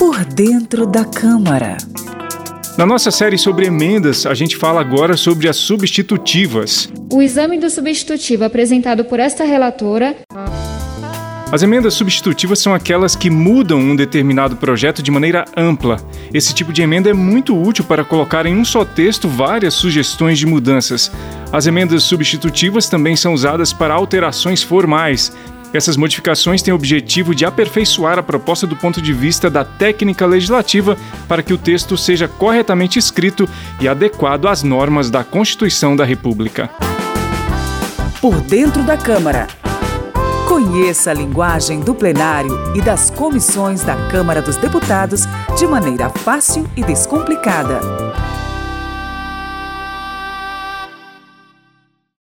Por dentro da Câmara. Na nossa série sobre emendas, a gente fala agora sobre as substitutivas. O exame do substitutivo apresentado por esta relatora. As emendas substitutivas são aquelas que mudam um determinado projeto de maneira ampla. Esse tipo de emenda é muito útil para colocar em um só texto várias sugestões de mudanças. As emendas substitutivas também são usadas para alterações formais. Essas modificações têm o objetivo de aperfeiçoar a proposta do ponto de vista da técnica legislativa para que o texto seja corretamente escrito e adequado às normas da Constituição da República. Por dentro da Câmara. Conheça a linguagem do plenário e das comissões da Câmara dos Deputados de maneira fácil e descomplicada.